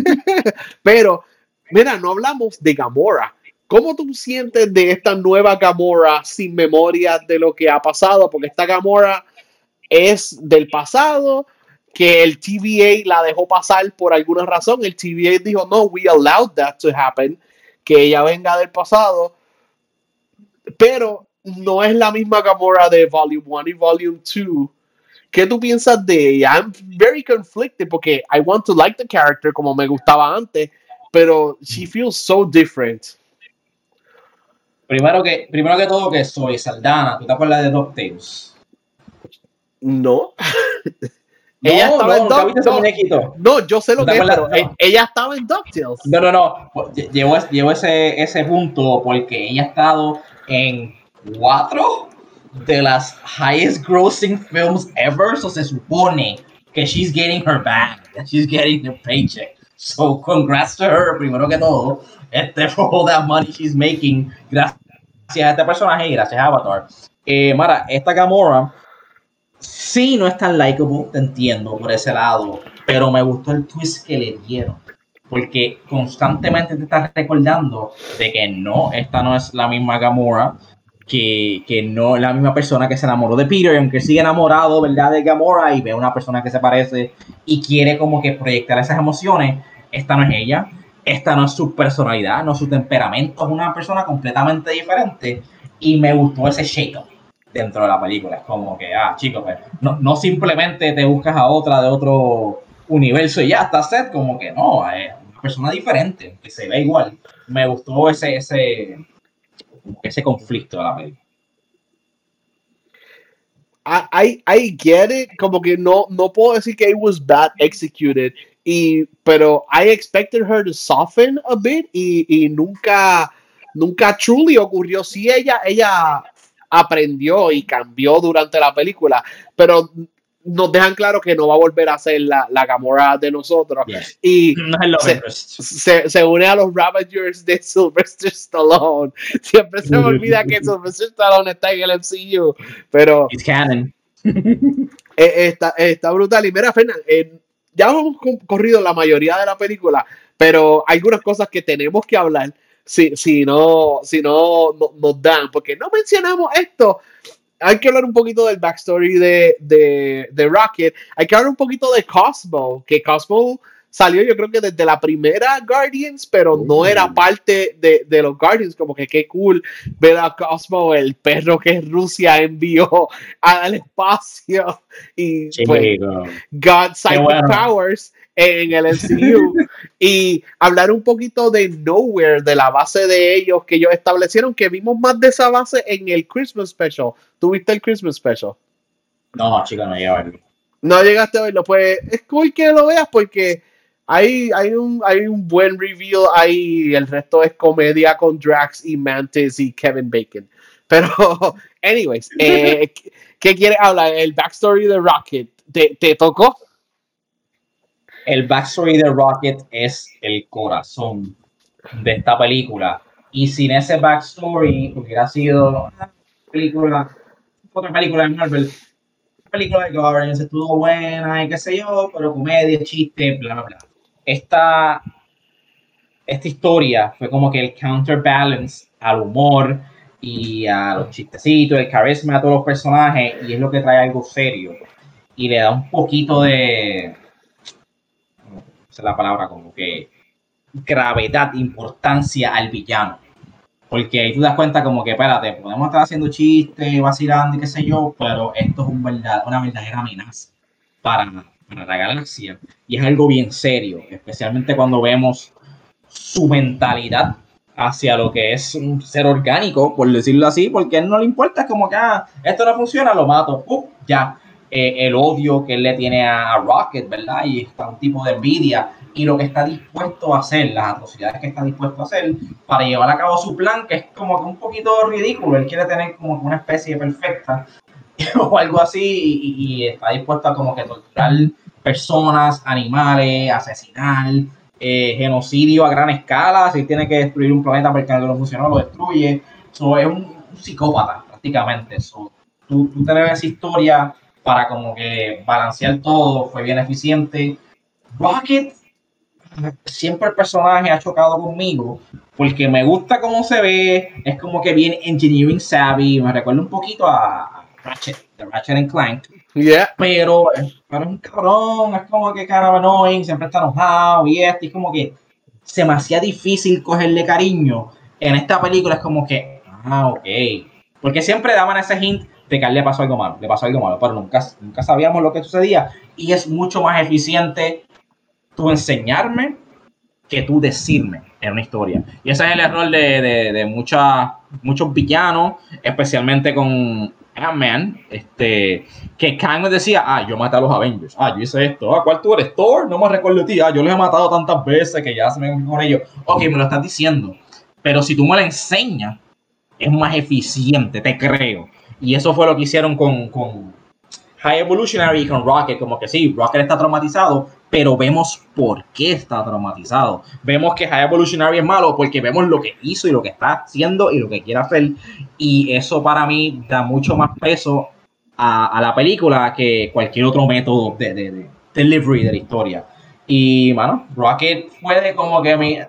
Pero, mira, no hablamos de Gamora. ¿Cómo tú sientes de esta nueva Gamora sin memoria de lo que ha pasado? Porque esta Gamora es del pasado, que el TVA la dejó pasar por alguna razón. El TVA dijo, no, we allowed that to happen, que ella venga del pasado. Pero no es la misma Gamora de Volume 1 y Volume 2 ¿Qué tú piensas de ella? I'm very conflicted porque I want to like the character como me gustaba antes, pero she feels so different. Primero que, primero que todo que soy Saldana, ¿tú te acuerdas de DuckTales? No. ella no, estaba no, en DuckTales. No, yo sé lo que es, pero ella estaba en DuckTales. No, no, no. Llevo, llevo ese, ese punto porque ella ha estado en cuatro de las highest grossing films ever. So se supone que she's getting her bag, she's getting her paycheck. So congrats to her, primero que todo, este, for all that money she's making. Gracias a este personaje y gracias a Avatar. Eh, Mara, esta Gamora sí no es tan likable, te entiendo por ese lado, pero me gustó el twist que le dieron. Porque constantemente te estás recordando de que no, esta no es la misma Gamora, que, que no es la misma persona que se enamoró de Peter, aunque sigue enamorado, ¿verdad? De Gamora y ve a una persona que se parece y quiere como que proyectar esas emociones, esta no es ella, esta no es su personalidad, no es su temperamento, es una persona completamente diferente y me gustó ese shake-up dentro de la película. Es como que, ah, chicos, pues, no, no simplemente te buscas a otra de otro universo y ya está set, como que no, es una persona diferente, que se ve igual. Me gustó ese, ese, ese conflicto de la película. I, I get it, como que no, no puedo decir que it was bad executed, y, pero I expected her to soften a bit y, y nunca, nunca truly ocurrió. Sí, ella, ella aprendió y cambió durante la película, pero nos dejan claro que no va a volver a ser la, la Gamora de nosotros. Yes. Y No es lo se, se, se une a los Ravagers de Sylvester Stallone. Siempre se me olvida que Sylvester Stallone está en el MCU, pero It's canon. eh, está, está brutal. Y mira, Fernan, eh, ya hemos co- corrido la mayoría de la película, pero hay algunas cosas que tenemos que hablar si, si no, si no, no- nos dan, porque no mencionamos esto. Hay que hablar un poquito del backstory de, de, de Rocket. Hay que hablar un poquito de Cosmo, que Cosmo salió yo creo que desde la primera Guardians, pero no era parte de, de los Guardians. Como que qué cool ver a Cosmo, el perro que Rusia envió al espacio. Y pues. God Psychic bueno. Powers en el MCU y hablar un poquito de Nowhere, de la base de ellos que ellos establecieron, que vimos más de esa base en el Christmas Special. ¿Tuviste el Christmas Special? No, chico, no llega a verlo. No llegaste a verlo, pues es cool que lo veas porque hay, hay, un, hay un buen reveal ahí, el resto es comedia con Drax y Mantis y Kevin Bacon. Pero, anyways, eh, ¿qué quieres hablar? El backstory de Rocket, ¿te, te tocó? El backstory de Rocket es el corazón de esta película. Y sin ese backstory hubiera sido una película, otra película de Marvel, una película de Guardians, estuvo buena y qué sé yo, pero comedia, chiste, bla, bla, bla. Esta, esta historia fue como que el counterbalance al humor y a los chistecitos, el carisma de todos los personajes, y es lo que trae algo serio. Y le da un poquito de, esa es la palabra, como que gravedad, importancia al villano. Porque ahí tú das cuenta como que, espérate, podemos estar haciendo chistes, vacilando y qué sé yo, pero esto es un verdad, una verdadera amenaza para, para la galaxia. Y es algo bien serio, especialmente cuando vemos su mentalidad hacia lo que es un ser orgánico, por decirlo así, porque a él no le importa, es como que, ah, esto no funciona, lo mato, ¡pum! ya. Eh, el odio que él le tiene a, Rocket, ¿verdad? Y está un tipo de envidia y lo que está dispuesto a hacer, las atrocidades que está dispuesto a hacer para llevar a cabo su plan, que es como que un poquito ridículo. Él quiere tener como una especie perfecta o algo así y, y está dispuesto a como que torturar personas, animales, asesinar, eh, genocidio a gran escala. Si tiene que destruir un planeta porque no funcionó, lo destruye. So, es un, un psicópata prácticamente. So, tú, tú tener esa historia para como que balancear todo fue bien eficiente. Rocket siempre el personaje ha chocado conmigo porque me gusta cómo se ve, es como que bien engineering savvy, me recuerda un poquito a Ratchet, de Ratchet and Clank, Yeah. pero, pero es un cabrón, es como que cara annoying, siempre está enojado y esto, y es como que se me hacía difícil cogerle cariño. En esta película es como que, ah, ok, porque siempre daban ese hint de que a él le pasó algo malo, le pasó algo malo, pero nunca, nunca sabíamos lo que sucedía y es mucho más eficiente tú enseñarme que tú decirme en una historia. Y ese es el error de, de, de muchas, muchos villanos, especialmente con Ant-Man, este, que Kang decía, ah, yo maté a los Avengers, ah, yo hice esto, ah, ¿cuál tú eres? Thor, no me recuerdo de ti, ah, yo los he matado tantas veces que ya se me con ellos. Ok, me lo estás diciendo, pero si tú me lo enseñas, es más eficiente, te creo. Y eso fue lo que hicieron con, con High Evolutionary y con Rocket. Como que sí, Rocket está traumatizado, pero vemos por qué está traumatizado. Vemos que High Evolutionary es malo porque vemos lo que hizo y lo que está haciendo y lo que quiere hacer. Y eso para mí da mucho más peso a, la película que cualquier otro método de, de, delivery de la historia. Y, bueno, Rocket puede como que mi.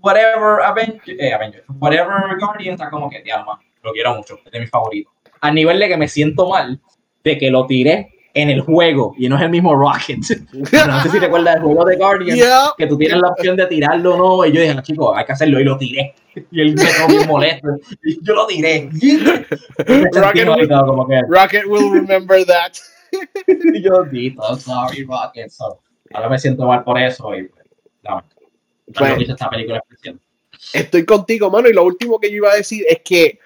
Whatever eh, Avengers, whatever Guardian está como que, ya, lo quiero mucho, es de mis favoritos. A nivel de que me siento mal de que lo tiré en el juego y no es el mismo Rocket. no sé si recuerdas el juego de Guardian, que tú tienes la opción de tirarlo o no. Y yo dije, no, chicos, hay que hacerlo y lo tiré. Y él me quedó bien molesto. Y yo lo tiré. Rocket, will, como que, Rocket will remember that. y yo dito, sorry, Rocket. ahora me siento mal por eso. Y, no, pues, esta película. Estoy contigo, mano. Y lo último que yo iba a decir es que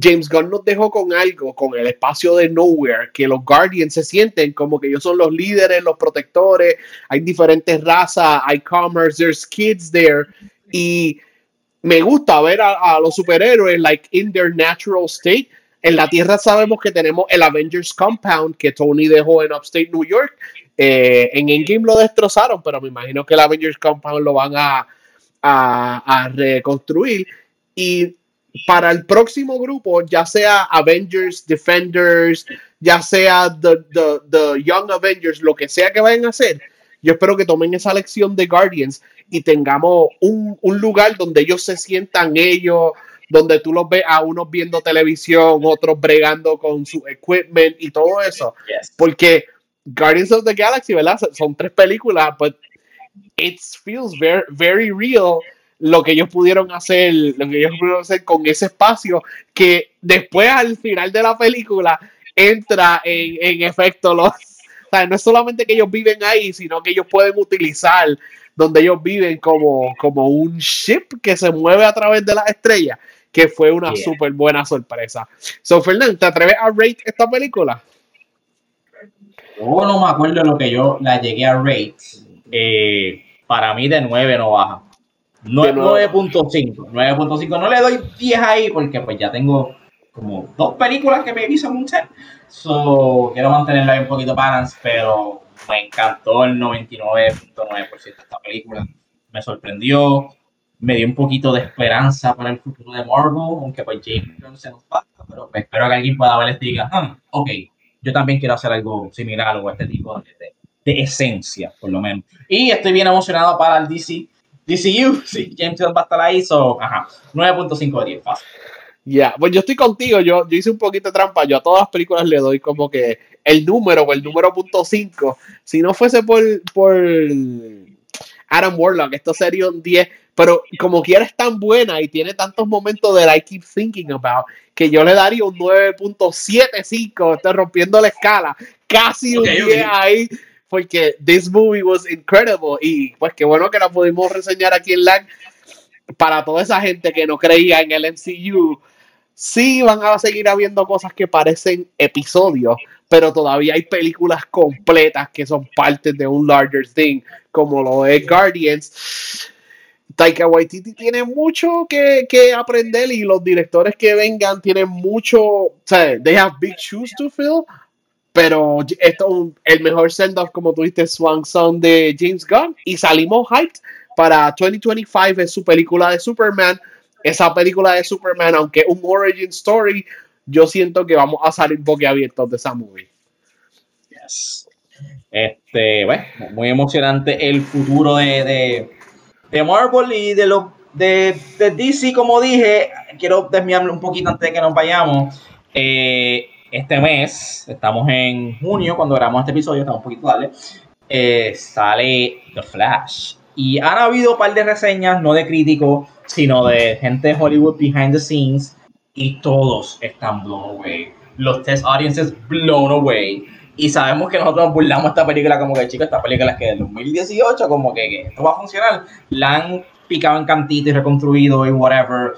James Gunn nos dejó con algo, con el espacio de Nowhere, que los Guardians se sienten como que ellos son los líderes, los protectores, hay diferentes razas, hay commerce, there's kids there, y me gusta ver a, los superhéroes like in their natural state. En la Tierra sabemos que tenemos el Avengers Compound que Tony dejó en Upstate New York. Eh, en Endgame lo destrozaron, pero me imagino que el Avengers Compound lo van a, a, a reconstruir. Y para el próximo grupo, ya sea Avengers, Defenders, ya sea the, the, Young Avengers, lo que sea que vayan a hacer, yo espero que tomen esa lección de Guardians y tengamos un, lugar donde ellos se sientan ellos, donde tú los ves a unos viendo televisión, otros bregando con su equipment y todo eso. Porque Guardians of the Galaxy, ¿verdad? Son tres películas, but it feels very, very real lo que ellos pudieron hacer, lo que ellos pudieron hacer con ese espacio que después al final de la película entra en, efecto los... O sea, no es solamente que ellos viven ahí, sino que ellos pueden utilizar donde ellos viven como, como un ship que se mueve a través de las estrellas, que fue una súper buena sorpresa. So, Fernando, ¿te atreves a rate esta película? Yo no me acuerdo de lo que yo la llegué a rate. Eh, para mí de 9 no baja. 9.5. 9.5. No le doy 10 ahí porque pues ya tengo como dos películas que me hizo mucho. So, quiero mantenerla ahí un poquito balance, pero me encantó el 99.9% de esta película. Me sorprendió, me dio un poquito de esperanza para el futuro de Marvel, aunque pues James se nos pasa, pero espero que alguien pueda ver y diga, ah, ok, yo también quiero hacer algo similar o este tipo de, de esencia, por lo menos. Y estoy bien emocionado para el DC DCU, sí, James Gunn va a estar ahí, so, ajá, 9.5 de 10, fácil. Ya, pues yo estoy contigo, yo, yo hice un poquito de trampa, yo a todas las películas le doy como que el número o el número punto 5. Si no fuese por, por Adam Warlock, esto sería un 10, pero como quiera es tan buena y tiene tantos momentos de I keep thinking about, que yo le daría un 9.75, estoy rompiendo la escala, casi un 10 ahí porque this movie was incredible y pues qué bueno que la pudimos reseñar aquí en LAG para toda esa gente que no creía en el MCU. Sí van a seguir habiendo cosas que parecen episodios, pero todavía hay películas completas que son parte de un larger thing, como lo es Guardians. Taika Waititi tiene mucho que, que, aprender y los directores que vengan tienen mucho, o sea, they have big shoes to fill, pero esto el mejor send-off, como tuviste, Swan Song de James Gunn. Y salimos hyped para 2025, es su película de Superman. Esa película de Superman, aunque un origin story, yo siento que vamos a salir boquiabiertos de esa movie. Yes. Este, bueno, muy emocionante el futuro de, de, Marvel y de, lo, de, de, DC, como dije. Quiero desviarme un poquito antes de que nos vayamos. Eh, este mes, estamos en junio cuando grabamos este episodio, estamos un poquito tarde, eh, sale The Flash. Y han habido un par de reseñas, no de críticos, sino de gente de Hollywood behind the scenes, y todos están blown away. Los test audiences blown away. Y sabemos que nosotros burlamos esta película como que, chicos, esta película es que del 2018, como que, que esto va a funcionar. La han picado en cantito y reconstruido y whatever.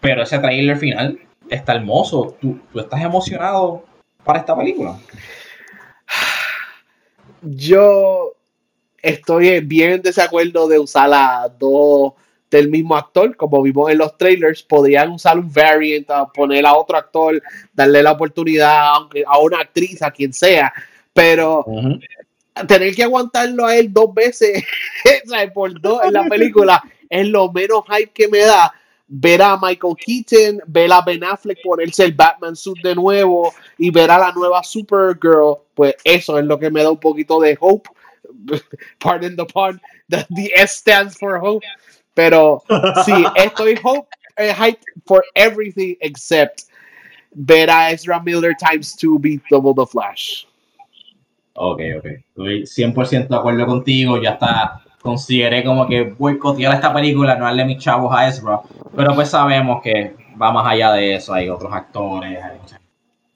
Pero ese trailer final está hermoso. ¿Tú, estás emocionado para esta película? Yo estoy bien en desacuerdo de usar las dos del mismo actor, como vimos en los trailers, podrían usar un variant, poner a otro actor, darle la oportunidad a una actriz, a quien sea, pero tener que aguantarlo a él dos veces, por dos en la película, es lo menos hype que me da. Ver a Michael Keaton, ver a Ben Affleck ponerse el Batman suit de nuevo y ver a la nueva Supergirl, pues eso es lo que me da un poquito de hope. Pardon the pun, the, the S stands for hope. Pero sí, estoy hope, eh, hype for everything except ver a Ezra Miller times 2 beat Double the Flash. Ok, ok. Estoy 100% de acuerdo contigo. Ya está. Consideré como que boicotear esta película, no darle mis chavos a Ezra. Pero pues sabemos que va más allá de eso. Hay otros actores, hay muchas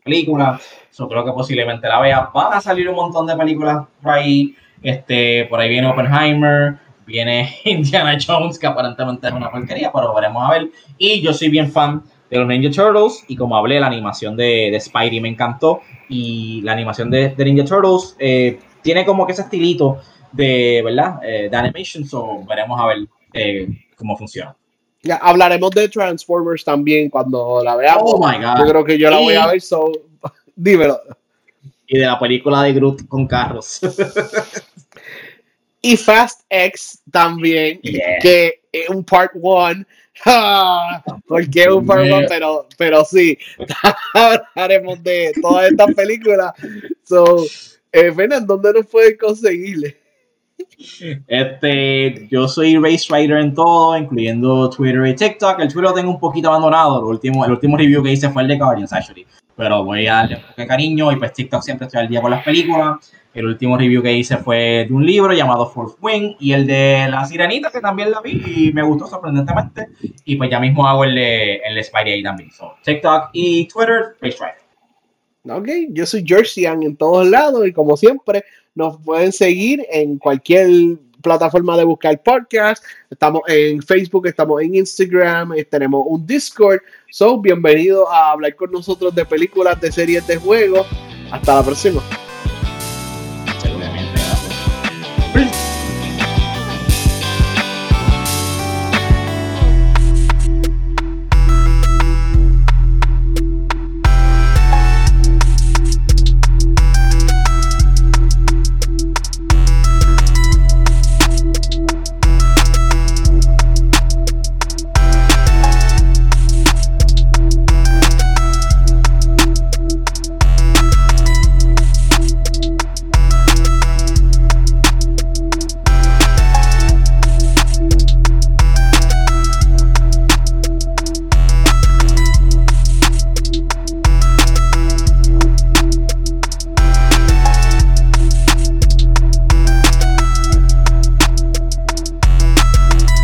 películas. Yo creo que posiblemente la vea. Van a salir un montón de películas por ahí. Este, por ahí viene Oppenheimer. Viene Indiana Jones, que aparentemente es una porquería, pero veremos a ver. Y yo soy bien fan de los Ninja Turtles. Y como hablé, la animación de, de Spidey me encantó y la animación de, Ninja Turtles eh, tiene como que ese estilito de, ¿verdad? Eh, de animation, so veremos a ver eh, cómo funciona. Ya, hablaremos de Transformers también cuando la veamos. Oh my God. Yo creo que yo la voy a ver, so dímelo. Y de la película de Groot con carros. y Fast X también, que es un part one porque un Farman, pero, pero sí, hablaremos de todas estas películas. So, eh, ¿dónde nos pueden conseguirle? Este, yo soy Race Rider en todo, incluyendo Twitter y TikTok. El Twitter lo tengo un poquito abandonado. El último, el último review que hice fue el de Guardians, actually. Pero voy a darle un cariño y pues TikTok siempre estoy al día con las películas. El último review que hice fue de un libro llamado Fourth Wing y el de La Sirenita, que también la vi y me gustó sorprendentemente. Y pues ya mismo hago el de, el Spidey ahí también. So, TikTok y Twitter, Drive. Ok, yo soy Jerseyan en todos lados y como siempre nos pueden seguir en cualquier plataforma de buscar podcast. Estamos en Facebook, estamos en Instagram, eh, tenemos un Discord. So, bienvenido a hablar con nosotros de películas, de series, de juegos. Hasta la próxima.